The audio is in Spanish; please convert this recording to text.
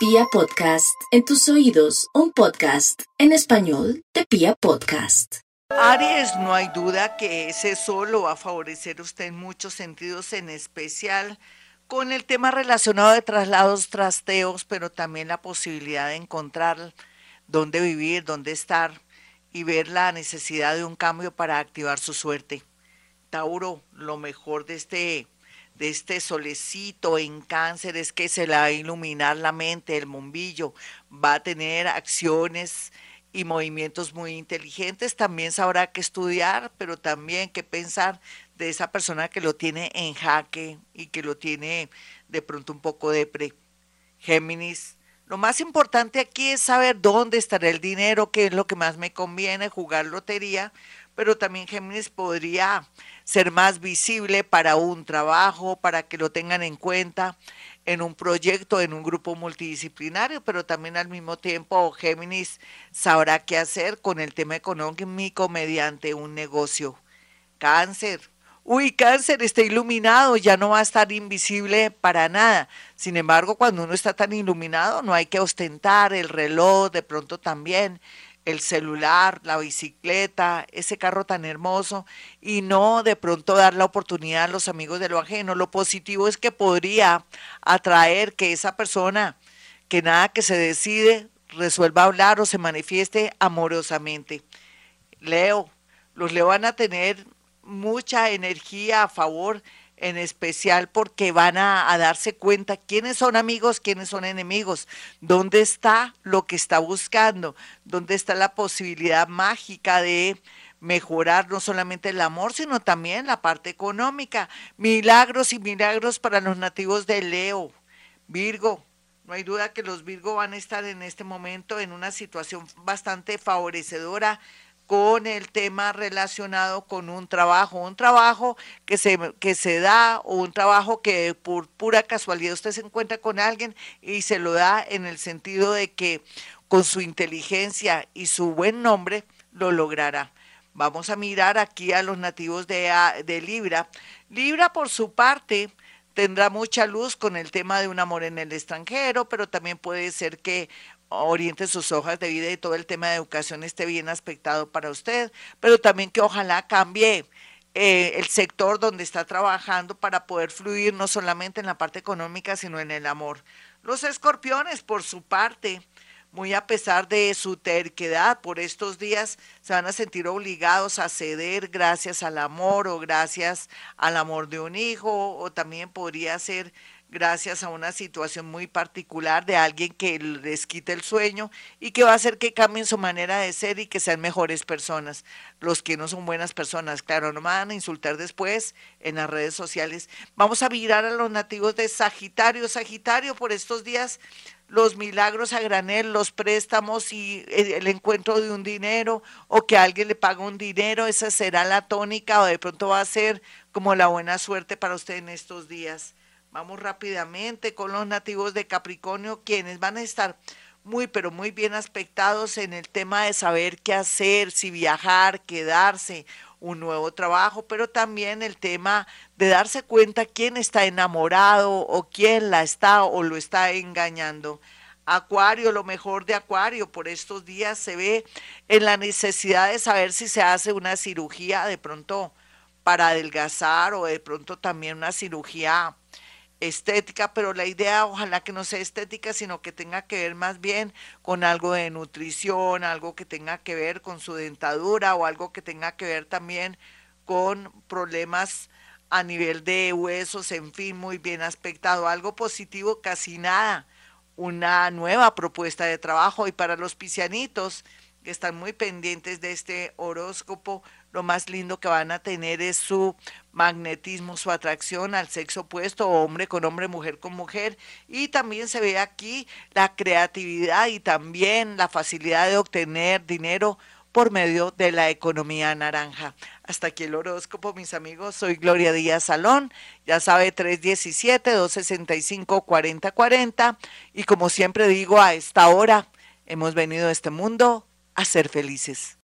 Pia Podcast, en tus oídos, un podcast en español de Pia Podcast. Aries, no hay duda que ese solo va a favorecer usted en muchos sentidos, en especial con el tema relacionado de traslados, trasteos, pero también la posibilidad de encontrar dónde vivir, dónde estar y ver la necesidad de un cambio para activar su suerte. Tauro, lo mejor de este de este solecito en cáncer es que se le va a iluminar la mente, el bombillo, va a tener acciones y movimientos muy inteligentes, también sabrá que estudiar, pero también que pensar de esa persona que lo tiene en jaque y que lo tiene de pronto un poco depre. Géminis, lo más importante aquí es saber dónde estará el dinero, qué es lo que más me conviene, jugar lotería, pero también Géminis podría ser más visible para un trabajo, para que lo tengan en cuenta en un proyecto, en un grupo multidisciplinario, pero también al mismo tiempo Géminis sabrá qué hacer con el tema económico mediante un negocio. Cáncer. Uy, cáncer está iluminado, ya no va a estar invisible para nada. Sin embargo, cuando uno está tan iluminado, no hay que ostentar el reloj, de pronto también el celular, la bicicleta, ese carro tan hermoso y no de pronto dar la oportunidad a los amigos de lo ajeno. Lo positivo es que podría atraer que esa persona, que nada que se decide, resuelva hablar o se manifieste amorosamente. Leo, los Leo van a tener mucha energía a favor en especial porque van a, darse cuenta quiénes son amigos, quiénes son enemigos, dónde está lo que está buscando, dónde está la posibilidad mágica de mejorar no solamente el amor, sino también la parte económica. Milagros y milagros para los nativos de Leo. Virgo, no hay duda que los Virgo van a estar en este momento en una situación bastante favorecedora con el tema relacionado con un trabajo, un trabajo que se, que se da o un trabajo que por pura casualidad usted se encuentra con alguien y se lo da en el sentido de que con su inteligencia y su buen nombre lo logrará. Vamos a mirar aquí a los nativos de, de Libra. Libra, por su parte, tendrá mucha luz con el tema de un amor en el extranjero, pero también puede ser que oriente sus hojas de vida y todo el tema de educación esté bien aspectado para usted, pero también que ojalá cambie eh, el sector donde está trabajando para poder fluir no solamente en la parte económica, sino en el amor. Los escorpiones, por su parte, muy a pesar de su terquedad por estos días, se van a sentir obligados a ceder gracias al amor o gracias al amor de un hijo, o también podría ser gracias a una situación muy particular de alguien que les quite el sueño y que va a hacer que cambien su manera de ser y que sean mejores personas. Los que no son buenas personas, claro, no me van a insultar después en las redes sociales. Vamos a mirar a los nativos de Sagitario. Sagitario, por estos días, los milagros a granel, los préstamos y el encuentro de un dinero o que alguien le paga un dinero, esa será la tónica o de pronto va a ser como la buena suerte para usted en estos días. Vamos rápidamente con los nativos de Capricornio, quienes van a estar muy, pero muy bien aspectados en el tema de saber qué hacer, si viajar, quedarse, un nuevo trabajo, pero también el tema de darse cuenta quién está enamorado o quién la está o lo está engañando. Acuario, lo mejor de Acuario por estos días se ve en la necesidad de saber si se hace una cirugía de pronto para adelgazar o de pronto también una cirugía estética, pero la idea ojalá que no sea estética, sino que tenga que ver más bien con algo de nutrición, algo que tenga que ver con su dentadura o algo que tenga que ver también con problemas a nivel de huesos, en fin, muy bien aspectado, algo positivo, casi nada, una nueva propuesta de trabajo. Y para los piscianitos que están muy pendientes de este horóscopo, lo más lindo que van a tener es su magnetismo, su atracción al sexo opuesto, hombre con hombre, mujer con mujer. Y también se ve aquí la creatividad y también la facilidad de obtener dinero por medio de la economía naranja. Hasta aquí el horóscopo, mis amigos. Soy Gloria Díaz Salón. Ya sabe, 317-265-4040. Y como siempre digo, a esta hora hemos venido a este mundo a ser felices.